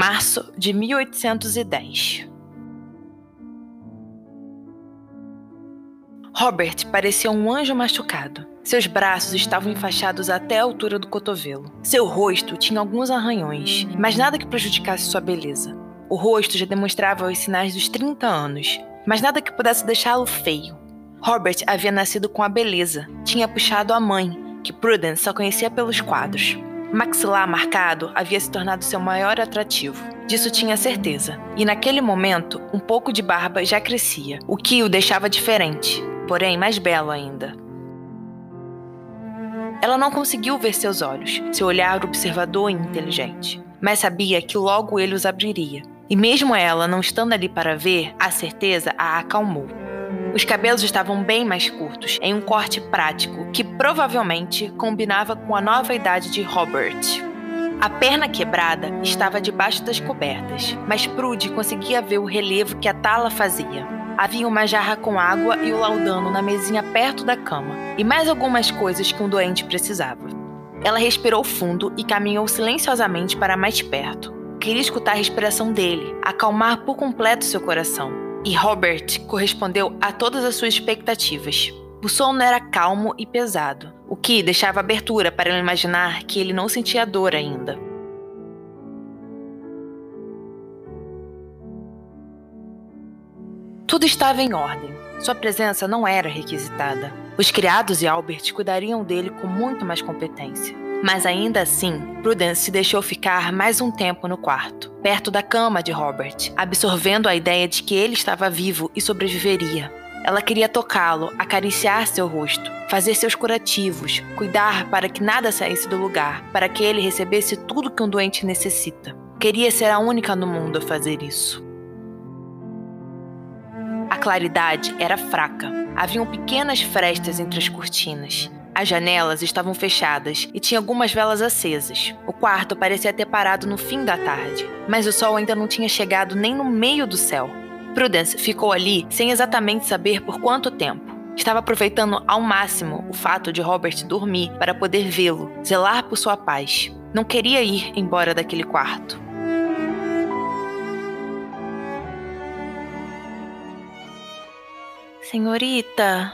Março de 1810. Robert parecia um anjo machucado. Seus braços estavam enfaixados até a altura do cotovelo. Seu rosto tinha alguns arranhões, mas nada que prejudicasse sua beleza. O rosto já demonstrava os sinais dos 30 anos, mas nada que pudesse deixá-lo feio. Robert havia nascido com a beleza, tinha puxado a mãe, que Prudence só conhecia pelos quadros. Maxilar marcado havia se tornado seu maior atrativo. Disso tinha certeza. E naquele momento, um pouco de barba já crescia, o que o deixava diferente, porém mais belo ainda. Ela não conseguiu ver seus olhos, seu olhar observador e inteligente, mas sabia que logo ele os abriria. E mesmo ela não estando ali para ver, a certeza a acalmou. Os cabelos estavam bem mais curtos, em um corte prático que provavelmente combinava com a nova idade de Robert. A perna quebrada estava debaixo das cobertas, mas Prude conseguia ver o relevo que a tala fazia. Havia uma jarra com água e o laudano na mesinha perto da cama, e mais algumas coisas que um doente precisava. Ela respirou fundo e caminhou silenciosamente para mais perto. Queria escutar a respiração dele, acalmar por completo seu coração. E Robert correspondeu a todas as suas expectativas. O sono era calmo e pesado, o que deixava abertura para ele imaginar que ele não sentia dor ainda. Tudo estava em ordem. Sua presença não era requisitada. Os criados e Albert cuidariam dele com muito mais competência. Mas ainda assim, Prudence se deixou ficar mais um tempo no quarto, perto da cama de Robert, absorvendo a ideia de que ele estava vivo e sobreviveria. Ela queria tocá-lo, acariciar seu rosto, fazer seus curativos, cuidar para que nada saísse do lugar, para que ele recebesse tudo que um doente necessita. Queria ser a única no mundo a fazer isso. A claridade era fraca. Haviam pequenas frestas entre as cortinas. As janelas estavam fechadas e tinha algumas velas acesas. O quarto parecia ter parado no fim da tarde, mas o sol ainda não tinha chegado nem no meio do céu. Prudence ficou ali sem exatamente saber por quanto tempo. Estava aproveitando ao máximo o fato de Robert dormir para poder vê-lo, zelar por sua paz. Não queria ir embora daquele quarto. Senhorita,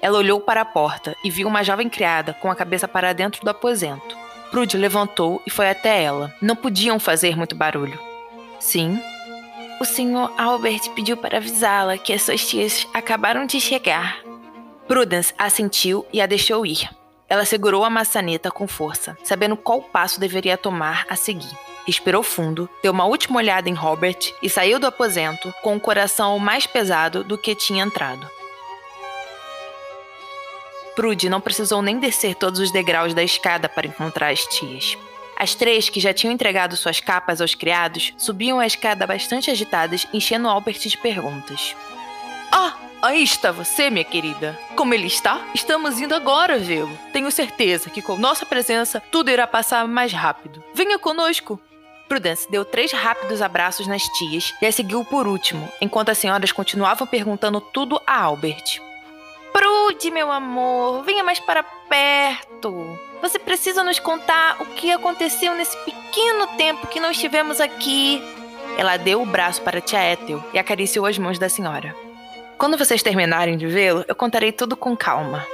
ela olhou para a porta e viu uma jovem criada com a cabeça para dentro do aposento. Prude levantou e foi até ela. Não podiam fazer muito barulho. Sim? O senhor Albert pediu para avisá-la que as suas tias acabaram de chegar. Prudence assentiu e a deixou ir. Ela segurou a maçaneta com força, sabendo qual passo deveria tomar a seguir. Respirou fundo, deu uma última olhada em Robert e saiu do aposento com o coração mais pesado do que tinha entrado. Prude não precisou nem descer todos os degraus da escada para encontrar as tias. As três, que já tinham entregado suas capas aos criados, subiam a escada bastante agitadas, enchendo Albert de perguntas. Ah, aí está você, minha querida. Como ele está? Estamos indo agora vê-lo. Tenho certeza que com nossa presença tudo irá passar mais rápido. Venha conosco. Prudence deu três rápidos abraços nas tias e a seguiu por último, enquanto as senhoras continuavam perguntando tudo a Albert. Prude, meu amor, venha mais para perto. Você precisa nos contar o que aconteceu nesse pequeno tempo que não estivemos aqui. Ela deu o braço para tia Ethel e acariciou as mãos da senhora. Quando vocês terminarem de vê-lo, eu contarei tudo com calma.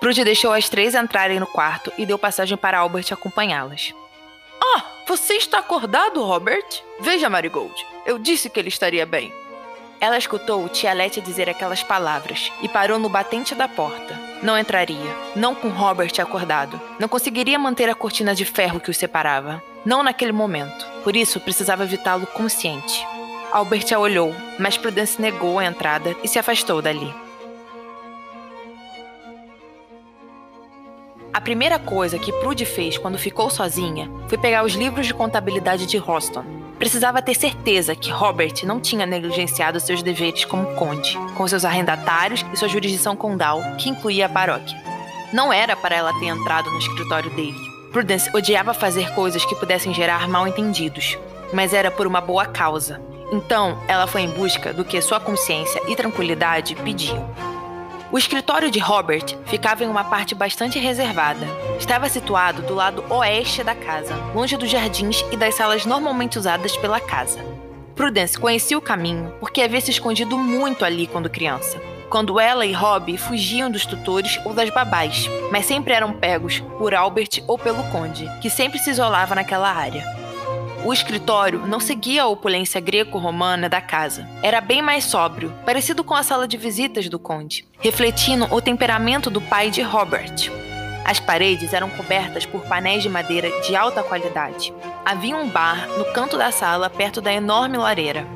Prude deixou as três entrarem no quarto e deu passagem para Albert acompanhá-las. Oh, Você está acordado, Robert? Veja, Marigold. Eu disse que ele estaria bem. Ela escutou tia Letty dizer aquelas palavras e parou no batente da porta. Não entraria, não com Robert acordado. Não conseguiria manter a cortina de ferro que os separava. Não naquele momento. Por isso, precisava evitá-lo consciente. Albert a olhou, mas Prudence negou a entrada e se afastou dali. A primeira coisa que Prude fez quando ficou sozinha foi pegar os livros de contabilidade de Roston. Precisava ter certeza que Robert não tinha negligenciado seus deveres como conde, com seus arrendatários e sua jurisdição condal, que incluía a paróquia. Não era para ela ter entrado no escritório dele. Prudence odiava fazer coisas que pudessem gerar mal-entendidos, mas era por uma boa causa. Então, ela foi em busca do que sua consciência e tranquilidade pediam. O escritório de Robert ficava em uma parte bastante reservada. Estava situado do lado oeste da casa, longe dos jardins e das salas normalmente usadas pela casa. Prudence conhecia o caminho porque havia se escondido muito ali quando criança. Quando ela e Rob fugiam dos tutores ou das babás, mas sempre eram pegos por Albert ou pelo conde, que sempre se isolava naquela área. O escritório não seguia a opulência greco-romana da casa. Era bem mais sóbrio, parecido com a sala de visitas do conde, refletindo o temperamento do pai de Robert. As paredes eram cobertas por painéis de madeira de alta qualidade. Havia um bar no canto da sala, perto da enorme lareira.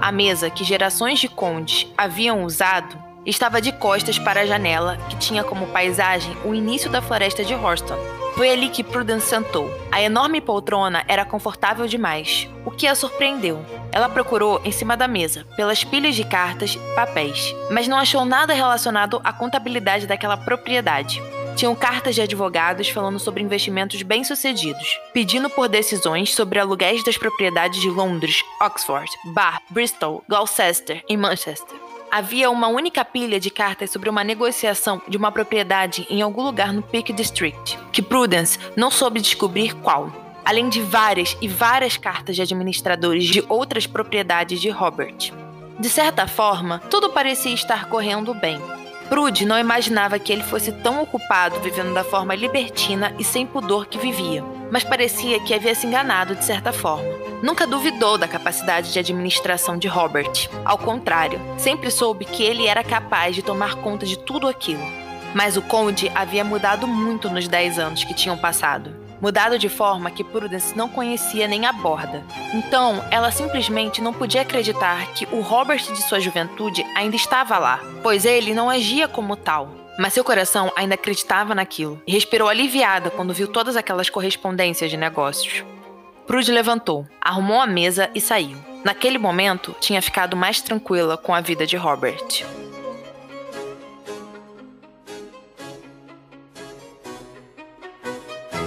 A mesa que gerações de condes haviam usado estava de costas para a janela, que tinha como paisagem o início da floresta de Horston, foi ali que Prudence sentou. A enorme poltrona era confortável demais, o que a surpreendeu. Ela procurou em cima da mesa, pelas pilhas de cartas e papéis, mas não achou nada relacionado à contabilidade daquela propriedade. Tinham cartas de advogados falando sobre investimentos bem-sucedidos, pedindo por decisões sobre aluguéis das propriedades de Londres, Oxford, Bath, Bristol, Gloucester e Manchester. Havia uma única pilha de cartas sobre uma negociação de uma propriedade em algum lugar no Peak District, que Prudence não soube descobrir qual, além de várias e várias cartas de administradores de outras propriedades de Robert. De certa forma, tudo parecia estar correndo bem. Prude não imaginava que ele fosse tão ocupado vivendo da forma libertina e sem pudor que vivia, mas parecia que havia se enganado de certa forma. Nunca duvidou da capacidade de administração de Robert. Ao contrário, sempre soube que ele era capaz de tomar conta de tudo aquilo. Mas o Conde havia mudado muito nos 10 anos que tinham passado. Mudado de forma que Prudence não conhecia nem a borda. Então, ela simplesmente não podia acreditar que o Robert de sua juventude ainda estava lá, pois ele não agia como tal. Mas seu coração ainda acreditava naquilo e respirou aliviada quando viu todas aquelas correspondências de negócios. Prude levantou, arrumou a mesa e saiu. Naquele momento, tinha ficado mais tranquila com a vida de Robert.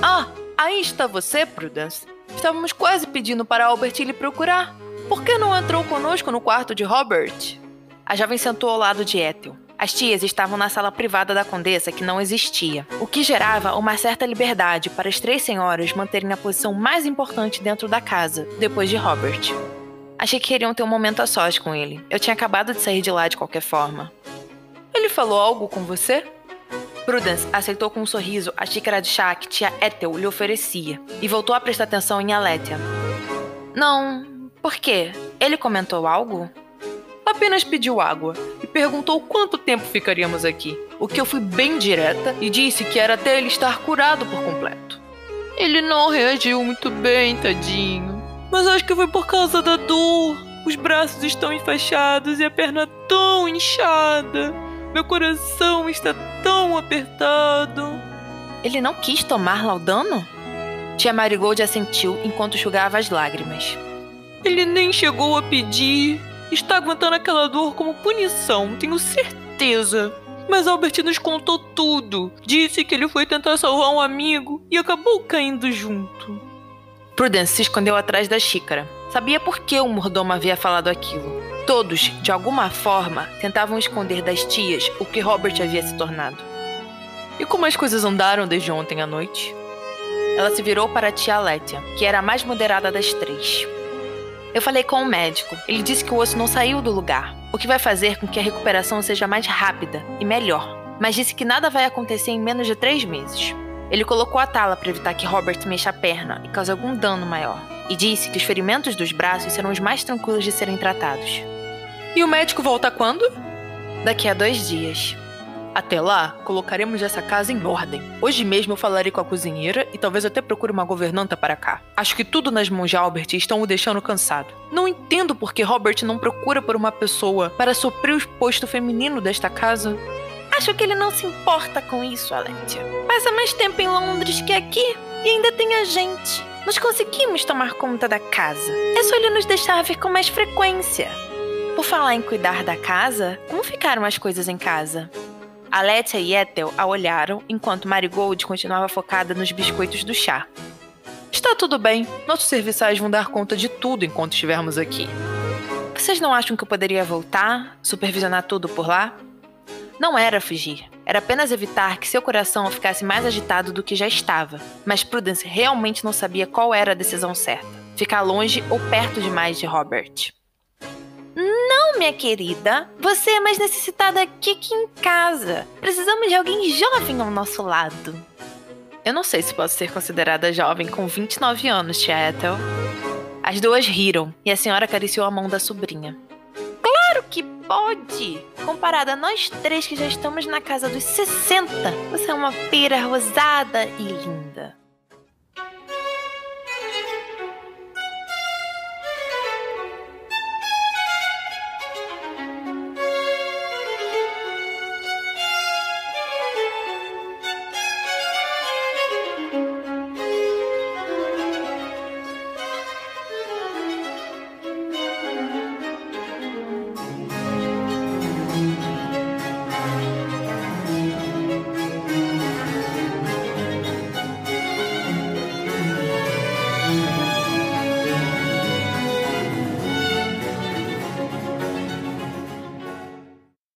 Ah, aí está você, Prudence. Estávamos quase pedindo para Albert lhe procurar. Por que não entrou conosco no quarto de Robert? A jovem sentou ao lado de Ethel. As tias estavam na sala privada da condessa que não existia, o que gerava uma certa liberdade para as três senhoras manterem a posição mais importante dentro da casa, depois de Robert. Achei que queriam ter um momento a sós com ele. Eu tinha acabado de sair de lá de qualquer forma. Ele falou algo com você? Prudence aceitou com um sorriso a xícara de chá que tia Ethel lhe oferecia e voltou a prestar atenção em Aletia. Não, por quê? Ele comentou algo? Apenas pediu água e perguntou quanto tempo ficaríamos aqui, o que eu fui bem direta e disse que era até ele estar curado por completo. Ele não reagiu muito bem, tadinho. Mas acho que foi por causa da dor. Os braços estão enfaixados e a perna tão inchada. Meu coração está tão apertado. Ele não quis tomar laudano? Tia Marigold assentiu enquanto enxugava as lágrimas. Ele nem chegou a pedir. Está aguentando aquela dor como punição, tenho certeza. Mas Albert nos contou tudo. Disse que ele foi tentar salvar um amigo e acabou caindo junto. Prudence se escondeu atrás da xícara. Sabia por que o mordomo havia falado aquilo. Todos, de alguma forma, tentavam esconder das tias o que Robert havia se tornado. E como as coisas andaram desde ontem à noite? Ela se virou para a tia Létia, que era a mais moderada das três. Eu falei com o médico. Ele disse que o osso não saiu do lugar, o que vai fazer com que a recuperação seja mais rápida e melhor. Mas disse que nada vai acontecer em menos de três meses. Ele colocou a tala para evitar que Robert mexa a perna e cause algum dano maior, e disse que os ferimentos dos braços serão os mais tranquilos de serem tratados. E o médico volta quando? Daqui a dois dias. Até lá, colocaremos essa casa em ordem. Hoje mesmo eu falarei com a cozinheira e talvez até procure uma governanta para cá. Acho que tudo nas mãos de Albert estão o deixando cansado. Não entendo por que Robert não procura por uma pessoa para suprir o posto feminino desta casa. Acho que ele não se importa com isso, Aletia. Passa mais tempo em Londres que aqui e ainda tem a gente. Nós conseguimos tomar conta da casa. É só ele nos deixar vir com mais frequência. Por falar em cuidar da casa, como ficaram as coisas em casa? Aletia e Ethel a olharam enquanto Marigold continuava focada nos biscoitos do chá. Está tudo bem. Nossos serviçais vão dar conta de tudo enquanto estivermos aqui. Vocês não acham que eu poderia voltar, supervisionar tudo por lá? Não era fugir, era apenas evitar que seu coração ficasse mais agitado do que já estava. Mas Prudence realmente não sabia qual era a decisão certa: ficar longe ou perto demais de Robert. Minha querida. Você é mais necessitada aqui que em casa. Precisamos de alguém jovem ao nosso lado. Eu não sei se posso ser considerada jovem com 29 anos, tia Ethel. As duas riram e a senhora acariciou a mão da sobrinha. Claro que pode! Comparada a nós três que já estamos na casa dos 60, você é uma pera rosada e linda.